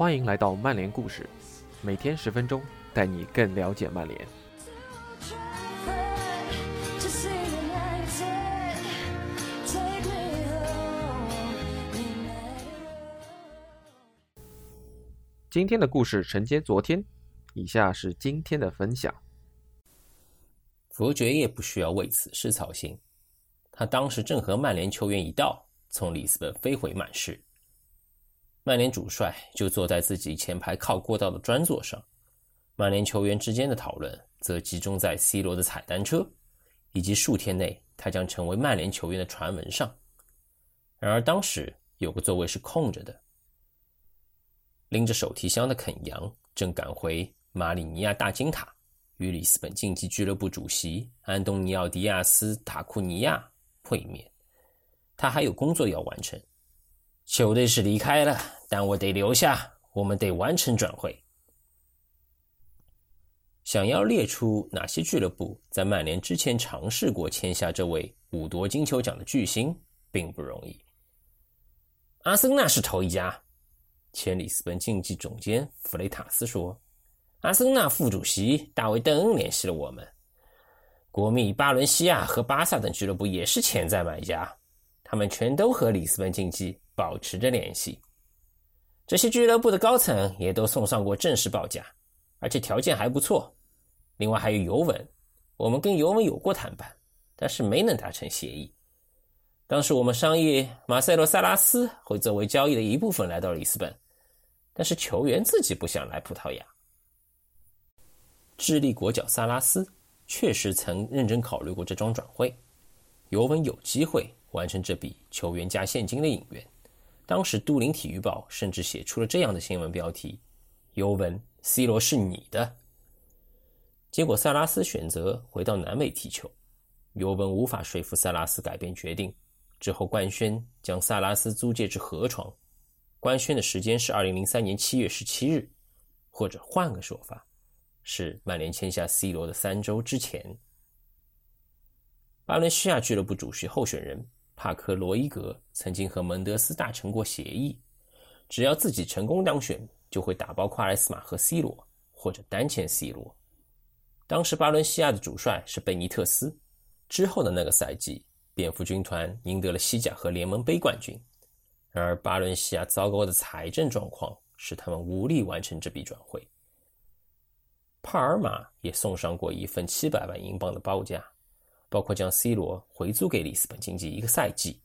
欢迎来到曼联故事，每天十分钟，带你更了解曼联。今天的故事承接昨天，以下是今天的分享。佛爵也不需要为此事操心，他当时正和曼联球员一道从里斯本飞回曼市。曼联主帅就坐在自己前排靠过道的专座上，曼联球员之间的讨论则集中在 C 罗的踩单车，以及数天内他将成为曼联球员的传闻上。然而当时有个座位是空着的。拎着手提箱的肯扬正赶回马里尼亚大金塔，与里斯本竞技俱乐部主席安东尼奥·迪亚斯·塔库尼亚会面。他还有工作要完成。球队是离开了，但我得留下，我们得完成转会。想要列出哪些俱乐部在曼联之前尝试过签下这位五夺金球奖的巨星，并不容易。阿森纳是头一家。前里斯本竞技总监弗雷塔斯说：“阿森纳副主席大卫·邓恩联系了我们，国米、巴伦西亚和巴萨等俱乐部也是潜在买家，他们全都和里斯本竞技保持着联系。这些俱乐部的高层也都送上过正式报价，而且条件还不错。另外还有尤文，我们跟尤文有过谈判，但是没能达成协议。”当时我们商议，马塞洛·萨拉斯会作为交易的一部分来到里斯本，但是球员自己不想来葡萄牙。智利国脚萨拉斯确实曾认真考虑过这桩转会，尤文有机会完成这笔球员加现金的引援。当时都灵体育报甚至写出了这样的新闻标题：“尤文，C 罗是你的。”结果萨拉斯选择回到南美踢球，尤文无法说服萨拉斯改变决定。之后官宣将萨拉斯租借至河床，官宣的时间是二零零三年七月十七日，或者换个说法，是曼联签下 C 罗的三周之前。巴伦西亚俱乐部主席候选人帕克罗伊格曾经和门德斯达成过协议，只要自己成功当选，就会打包夸莱斯马和 C 罗，或者单签 C 罗。当时巴伦西亚的主帅是贝尼特斯，之后的那个赛季。蝙蝠军团赢得了西甲和联盟杯冠军，然而巴伦西亚糟糕的财政状况使他们无力完成这笔转会。帕尔马也送上过一份七百万英镑的报价，包括将 C 罗回租给里斯本竞技一个赛季。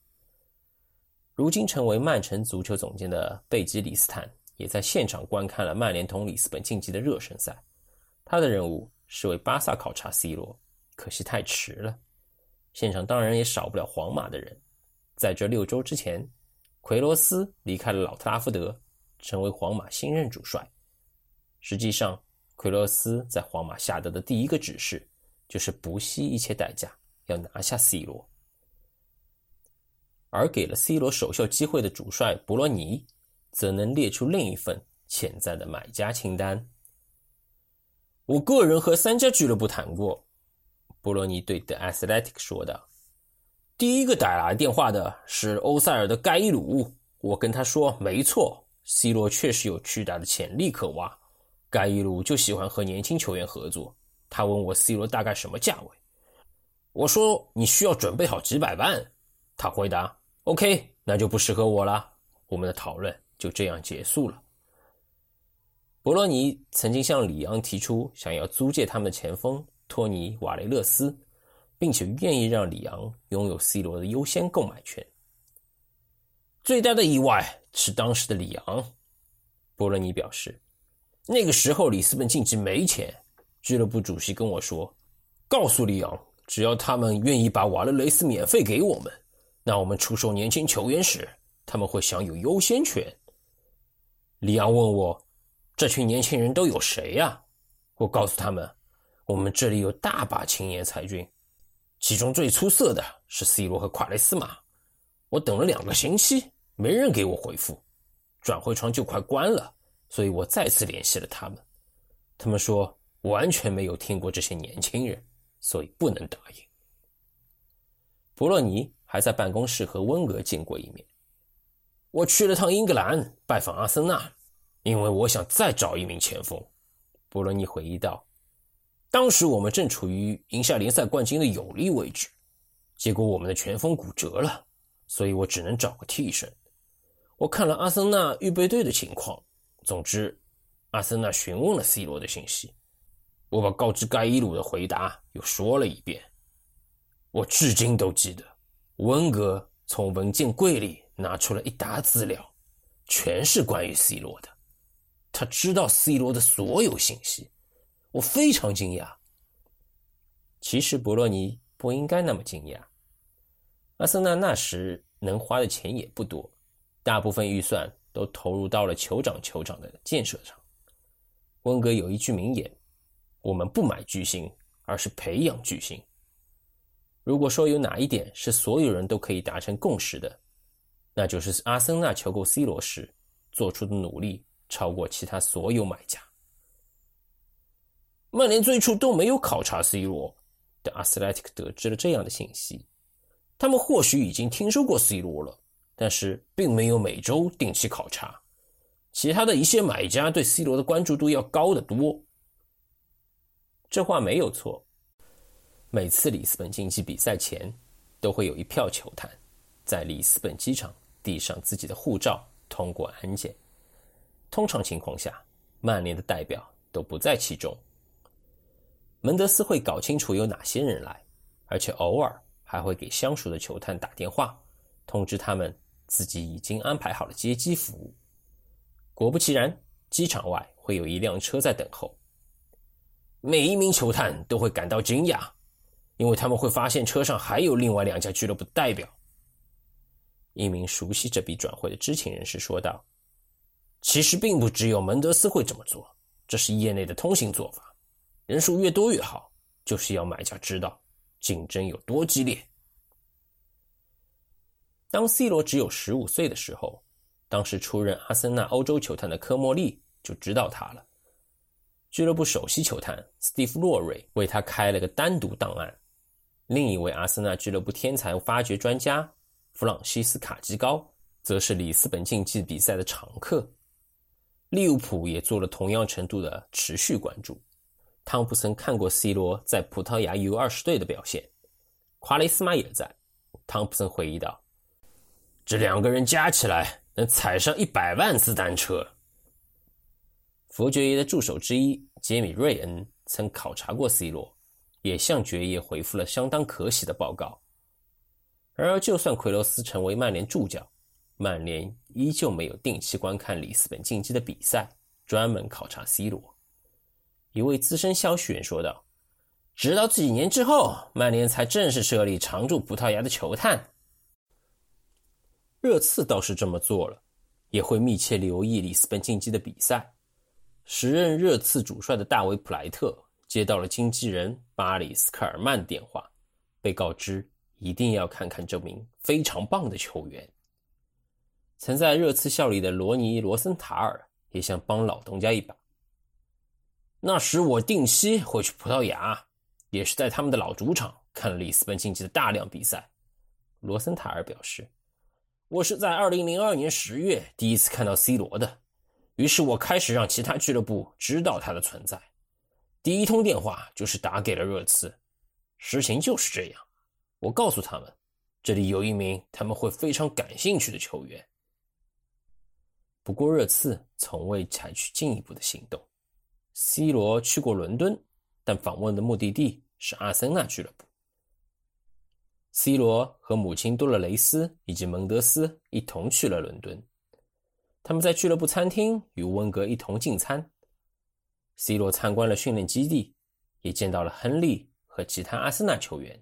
如今成为曼城足球总监的贝吉里斯坦也在现场观看了曼联同里斯本竞技的热身赛，他的任务是为巴萨考察 C 罗，可惜太迟了。现场当然也少不了皇马的人。在这六周之前，奎罗斯离开了老特拉福德，成为皇马新任主帅。实际上，奎罗斯在皇马下达的第一个指示就是不惜一切代价要拿下 C 罗。而给了 C 罗首秀机会的主帅博罗尼，则能列出另一份潜在的买家清单。我个人和三家俱乐部谈过。博罗尼对 The Athletic 说道：“第一个打来电话的是欧塞尔的盖伊鲁。我跟他说，没错，C 罗确实有巨大的潜力可挖。盖伊鲁就喜欢和年轻球员合作。他问我 C 罗大概什么价位，我说你需要准备好几百万。他回答：OK，那就不适合我了。我们的讨论就这样结束了。博罗尼曾经向里昂提出想要租借他们的前锋。”托尼·瓦雷勒斯，并且愿意让里昂拥有 C 罗的优先购买权。最大的意外是当时的里昂，博罗尼表示，那个时候里斯本竞技没钱。俱乐部主席跟我说，告诉里昂，只要他们愿意把瓦勒雷斯免费给我们，那我们出售年轻球员时，他们会享有优先权。里昂问我，这群年轻人都有谁呀？我告诉他们。我们这里有大把青年才俊，其中最出色的是 C 罗和夸雷斯马。我等了两个星期，没人给我回复，转会窗就快关了，所以我再次联系了他们。他们说完全没有听过这些年轻人，所以不能答应。博洛尼还在办公室和温格见过一面。我去了趟英格兰拜访阿森纳，因为我想再找一名前锋。博洛尼回忆道：“当时我们正处于赢下联赛冠军的有利位置，结果我们的前锋骨折了，所以我只能找个替身。我看了阿森纳预备队的情况，总之，阿森纳询问了 C 罗的信息，我把告知盖伊鲁的回答又说了一遍。我至今都记得，温格从文件柜里拿出了一沓资料，全是关于 C 罗的。”他知道 C 罗的所有信息，我非常惊讶。其实博洛尼不应该那么惊讶。阿森纳那时能花的钱也不多，大部分预算都投入到了酋长酋长的建设上。温格有一句名言：“我们不买巨星，而是培养巨星。”如果说有哪一点是所有人都可以达成共识的，那就是阿森纳求购 C 罗时做出的努力。超过其他所有买家。曼联最初都没有考察 C 罗，但阿斯莱蒂克得知了这样的信息。他们或许已经听说过 C 罗了，但是并没有每周定期考察。其他的一些买家对 C 罗的关注度要高得多。这话没有错。每次里斯本竞技比赛前，都会有一票球探在里斯本机场递上自己的护照，通过安检。通常情况下，曼联的代表都不在其中。门德斯会搞清楚有哪些人来，而且偶尔还会给相熟的球探打电话，通知他们自己已经安排好了接机服务。果不其然，机场外会有一辆车在等候。每一名球探都会感到惊讶，因为他们会发现车上还有另外两家俱乐部代表。一名熟悉这笔转会的知情人士说道。其实并不只有门德斯会这么做，这是业内的通行做法。人数越多越好，就是要买家知道竞争有多激烈。当 C 罗只有十五岁的时候，当时出任阿森纳欧洲球探的科莫利就知道他了。俱乐部首席球探斯蒂夫·洛瑞为他开了个单独档案。另一位阿森纳俱乐部天才发掘专家弗朗西斯卡基高，则是里斯本竞技比赛的常客。利物浦也做了同样程度的持续关注。汤普森看过 C 罗在葡萄牙 U20 队的表现，夸雷斯马也在。汤普森回忆道：“这两个人加起来能踩上一百万次单车。”佛爵爷的助手之一杰米·瑞恩曾考察过 C 罗，也向爵爷回复了相当可喜的报告。然而，就算奎罗斯成为曼联助教，曼联依旧没有定期观看里斯本竞技的比赛，专门考察 C 罗。一位资深消息员说道：“直到几年之后，曼联才正式设立常驻葡萄牙的球探。热刺倒是这么做了，也会密切留意里斯本竞技的比赛。时任热刺主帅的大卫·普莱特接到了经纪人巴里斯科尔曼电话，被告知一定要看看这名非常棒的球员。”曾在热刺效力的罗尼·罗森塔尔也想帮老东家一把。那时我定期会去葡萄牙，也是在他们的老主场看了里斯本竞技的大量比赛。罗森塔尔表示：“我是在2002年10月第一次看到 C 罗的，于是我开始让其他俱乐部知道他的存在。第一通电话就是打给了热刺。实情就是这样，我告诉他们，这里有一名他们会非常感兴趣的球员。”不过，热刺从未采取进一步的行动。C 罗去过伦敦，但访问的目的地是阿森纳俱乐部。C 罗和母亲多勒雷斯以及蒙德斯一同去了伦敦，他们在俱乐部餐厅与温格一同进餐。C 罗参观了训练基地，也见到了亨利和其他阿森纳球员。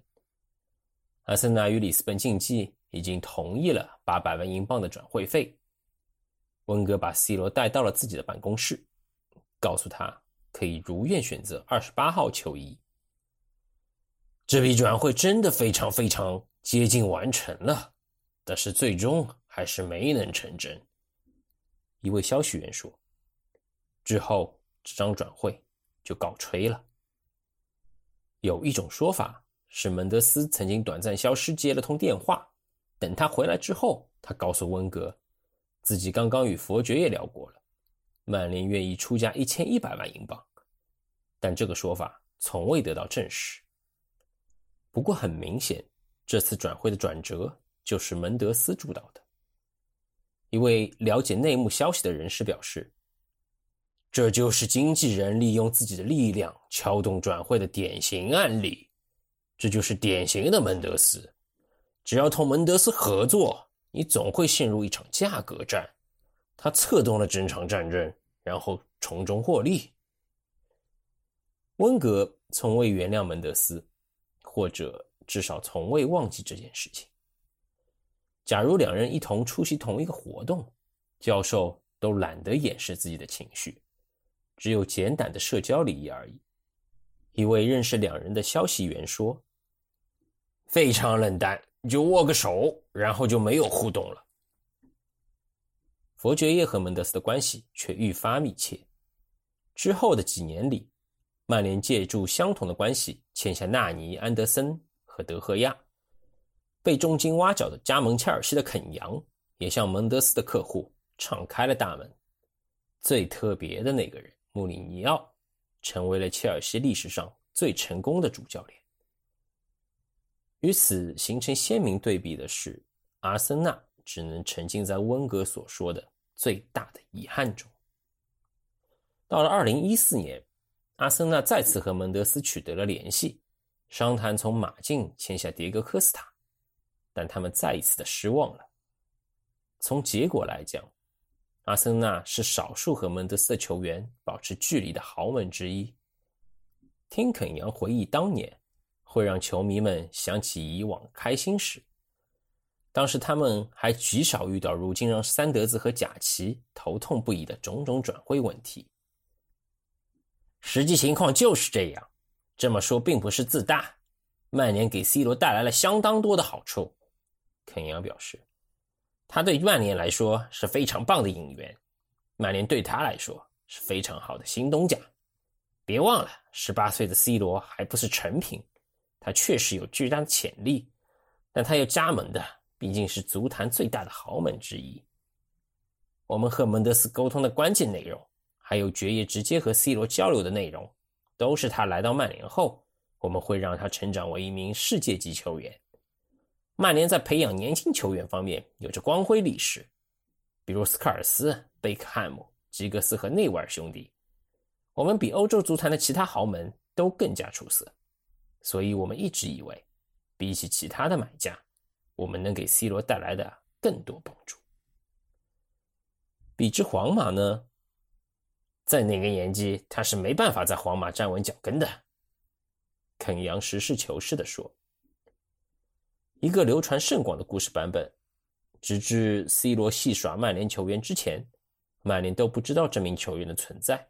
阿森纳与里斯本竞技已经同意了八百万英镑的转会费。温格把 C 罗带到了自己的办公室，告诉他可以如愿选择二十八号球衣。这笔转会真的非常非常接近完成了，但是最终还是没能成真。一位消息源说：“之后这张转会就告吹了。”有一种说法是，门德斯曾经短暂消失，接了通电话，等他回来之后，他告诉温格。自己刚刚与佛爵也聊过了，曼联愿意出价一千一百万英镑，但这个说法从未得到证实。不过很明显，这次转会的转折就是门德斯主导的。一位了解内幕消息的人士表示：“这就是经纪人利用自己的力量撬动转会的典型案例，这就是典型的门德斯。只要同门德斯合作，你总会陷入一场价格战。”他策动了整场战争，然后从中获利。温格从未原谅门德斯，或者至少从未忘记这件事情。假如两人一同出席同一个活动，教授都懒得掩饰自己的情绪，只有简短的社交礼仪而已。一位认识两人的消息源说：“非常冷淡，就握个手，然后就没有互动了。”佛爵爷和门德斯的关系却愈发密切。之后的几年里，曼联借助相同的关系签下纳尼、安德森和德赫亚。被重金挖角的加盟切尔西的肯扬也向门德斯的客户敞开了大门。最特别的那个人穆里尼奥，成为了切尔西历史上最成功的主教练。与此形成鲜明对比的是，阿森纳只能沉浸在温格所说的。最大的遗憾中，到了二零一四年，阿森纳再次和门德斯取得了联系，商谈从马竞签下迭戈科斯塔，但他们再一次的失望了。从结果来讲，阿森纳是少数和门德斯的球员保持距离的豪门之一。听肯扬回忆当年，会让球迷们想起以往开心时。当时他们还极少遇到如今让三德子和贾奇头痛不已的种种转会问题。实际情况就是这样，这么说并不是自大。曼联给 C 罗带来了相当多的好处，肯扬表示，他对曼联来说是非常棒的引援，曼联对他来说是非常好的新东家。别忘了，十八岁的 C 罗还不是成品，他确实有巨大的潜力，但他要加盟的。毕竟是足坛最大的豪门之一。我们和门德斯沟通的关键内容，还有爵爷直接和 C 罗交流的内容，都是他来到曼联后，我们会让他成长为一名世界级球员。曼联在培养年轻球员方面有着光辉历史，比如斯科尔斯、贝克汉姆、吉格斯和内维尔兄弟。我们比欧洲足坛的其他豪门都更加出色，所以我们一直以为，比起其他的买家。我们能给 C 罗带来的更多帮助。比之皇马呢？在那个年纪，他是没办法在皇马站稳脚跟的。肯扬实事求是的说：“一个流传甚广的故事版本，直至 C 罗戏耍曼联球员之前，曼联都不知道这名球员的存在。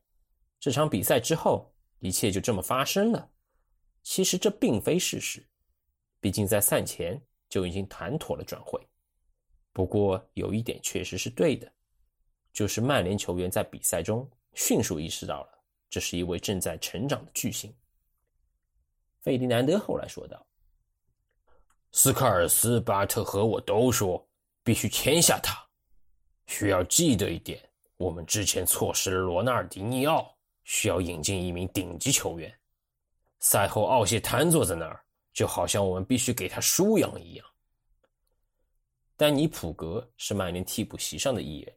这场比赛之后，一切就这么发生了。其实这并非事实，毕竟在赛前。”就已经谈妥了转会，不过有一点确实是对的，就是曼联球员在比赛中迅速意识到了这是一位正在成长的巨星。费迪南德后来说道：“斯科尔斯、巴特和我都说必须签下他。需要记得一点，我们之前错失了罗纳尔迪尼奥，需要引进一名顶级球员。”赛后，奥谢瘫坐在那儿。就好像我们必须给他输氧一样。丹尼普格是曼联替补席上的一员，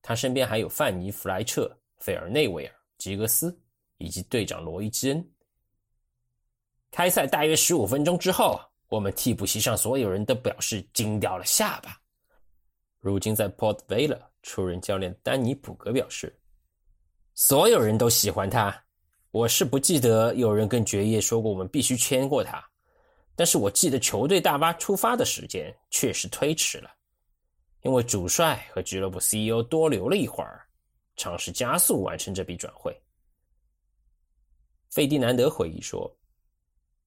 他身边还有范尼弗莱彻、费尔内维尔、吉格斯以及队长罗伊基恩。开赛大约十五分钟之后，我们替补席上所有人都表示惊掉了下巴。如今在 Port Vale 出任教练丹尼普格表示，所有人都喜欢他。我是不记得有人跟爵爷说过我们必须签过他。但是我记得球队大巴出发的时间确实推迟了，因为主帅和俱乐部 CEO 多留了一会儿，尝试加速完成这笔转会。费迪南德回忆说：“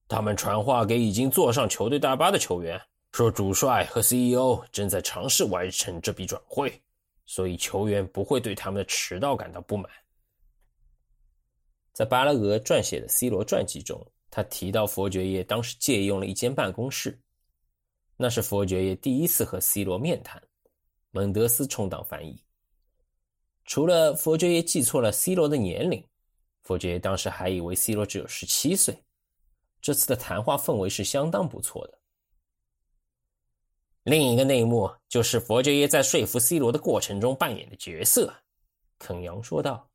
他们传话给已经坐上球队大巴的球员，说主帅和 CEO 正在尝试完成这笔转会，所以球员不会对他们的迟到感到不满。”在巴拉格撰写的 C 罗传记中。他提到，佛爵爷当时借用了一间办公室，那是佛爵爷第一次和 C 罗面谈。蒙德斯充当翻译。除了佛爵爷记错了 C 罗的年龄，佛爵爷当时还以为 C 罗只有十七岁。这次的谈话氛围是相当不错的。另一个内幕就是佛爵爷在说服 C 罗的过程中扮演的角色，肯扬说道。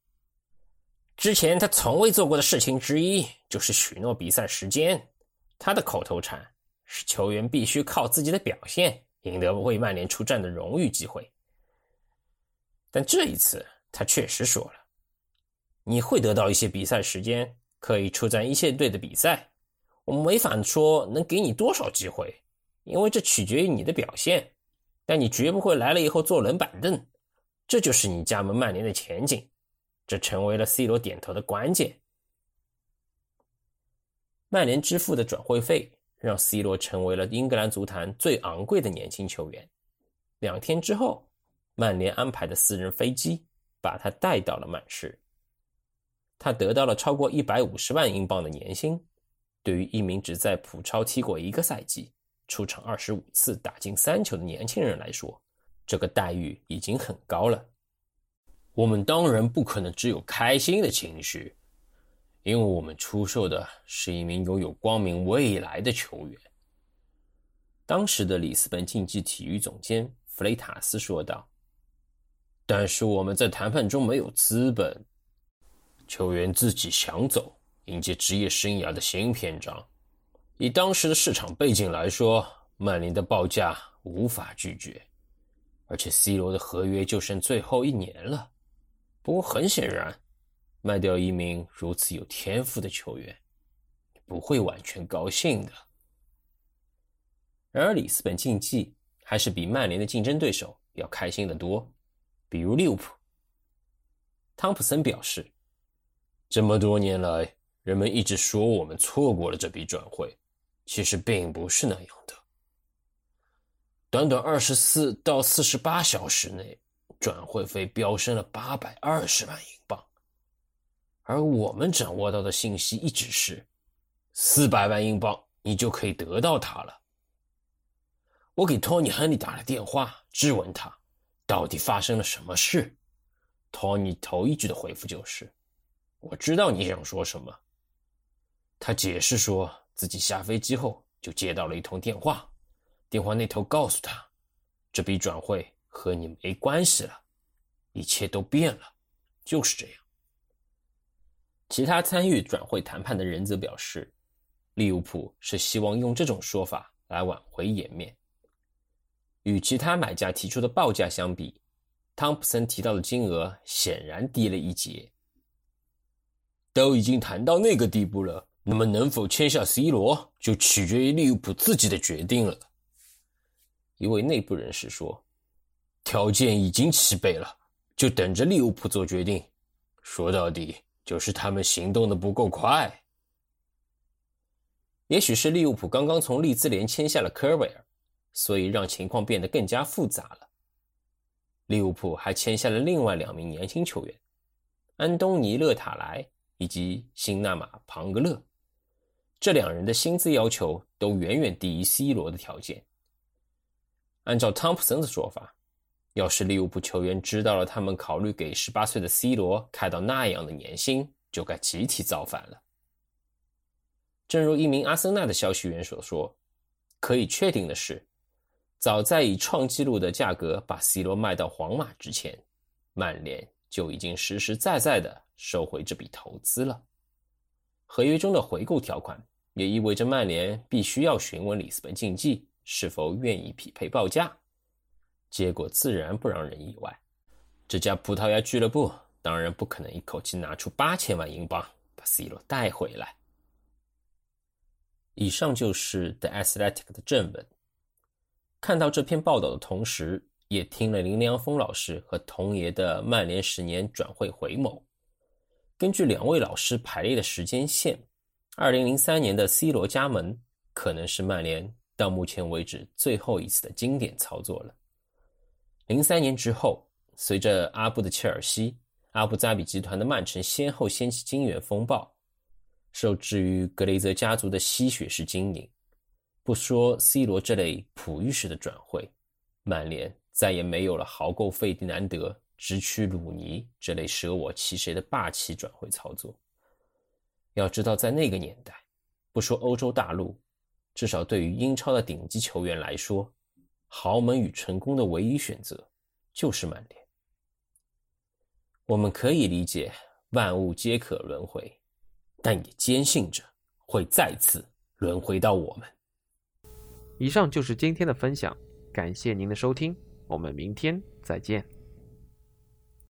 之前他从未做过的事情之一就是许诺比赛时间。他的口头禅是球员必须靠自己的表现赢得为曼联出战的荣誉机会。但这一次他确实说了：“你会得到一些比赛时间，可以出战一线队的比赛。我们没法说能给你多少机会，因为这取决于你的表现。但你绝不会来了以后坐冷板凳。这就是你加盟曼联的前景。”这成为了 C 罗点头的关键。曼联支付的转会费让 C 罗成为了英格兰足坛最昂贵的年轻球员。两天之后，曼联安排的私人飞机把他带到了曼市。他得到了超过一百五十万英镑的年薪。对于一名只在普超踢过一个赛季、出场二十五次、打进三球的年轻人来说，这个待遇已经很高了。我们当然不可能只有开心的情绪，因为我们出售的是一名拥有光明未来的球员。当时的里斯本竞技体育总监弗雷塔斯说道：“但是我们在谈判中没有资本，球员自己想走，迎接职业生涯的新篇章。以当时的市场背景来说，曼联的报价无法拒绝，而且 C 罗的合约就剩最后一年了。”不过很显然，卖掉一名如此有天赋的球员，不会完全高兴的。然而，里斯本竞技还是比曼联的竞争对手要开心的多。比如利物浦，汤普森表示：“这么多年来，人们一直说我们错过了这笔转会，其实并不是那样的。短短二十四到四十八小时内。”转会费飙升了八百二十万英镑，而我们掌握到的信息一直是四百万英镑，你就可以得到他了。我给托尼·亨利打了电话，质问他到底发生了什么事。托尼头一句的回复就是：“我知道你想说什么。”他解释说自己下飞机后就接到了一通电话，电话那头告诉他这笔转会。和你没关系了，一切都变了，就是这样。其他参与转会谈判的人则表示，利物浦是希望用这种说法来挽回颜面。与其他买家提出的报价相比，汤普森提到的金额显然低了一截。都已经谈到那个地步了，那么能否签下 C 罗，就取决于利物浦自己的决定了。一位内部人士说。条件已经齐备了，就等着利物浦做决定。说到底，就是他们行动的不够快。也许是利物浦刚刚从利兹联签下了科维尔，所以让情况变得更加复杂了。利物浦还签下了另外两名年轻球员，安东尼·勒塔莱以及辛纳马·庞格勒。这两人的薪资要求都远远低于 C 罗的条件。按照汤普森的说法。要是利物浦球员知道了他们考虑给十八岁的 C 罗开到那样的年薪，就该集体造反了。正如一名阿森纳的消息源所说，可以确定的是，早在以创纪录的价格把 C 罗卖到皇马之前，曼联就已经实实在在的收回这笔投资了。合约中的回购条款也意味着曼联必须要询问里斯本竞技是否愿意匹配报价。结果自然不让人意外，这家葡萄牙俱乐部当然不可能一口气拿出八千万英镑把 C 罗带回来。以上就是 The Athletic 的正文。看到这篇报道的同时，也听了林良锋老师和童爷的曼联十年转会回眸。根据两位老师排列的时间线，二零零三年的 C 罗加盟可能是曼联到目前为止最后一次的经典操作了。零三年之后，随着阿布的切尔西、阿布扎比集团的曼城先后掀起金元风暴，受制于格雷泽家族的吸血式经营，不说 C 罗这类普遇式的转会，曼联再也没有了豪购费迪南德直取鲁尼这类舍我其谁的霸气转会操作。要知道，在那个年代，不说欧洲大陆，至少对于英超的顶级球员来说，豪门与成功的唯一选择就是曼联。我们可以理解万物皆可轮回，但也坚信着会再次轮回到我们。以上就是今天的分享，感谢您的收听，我们明天再见。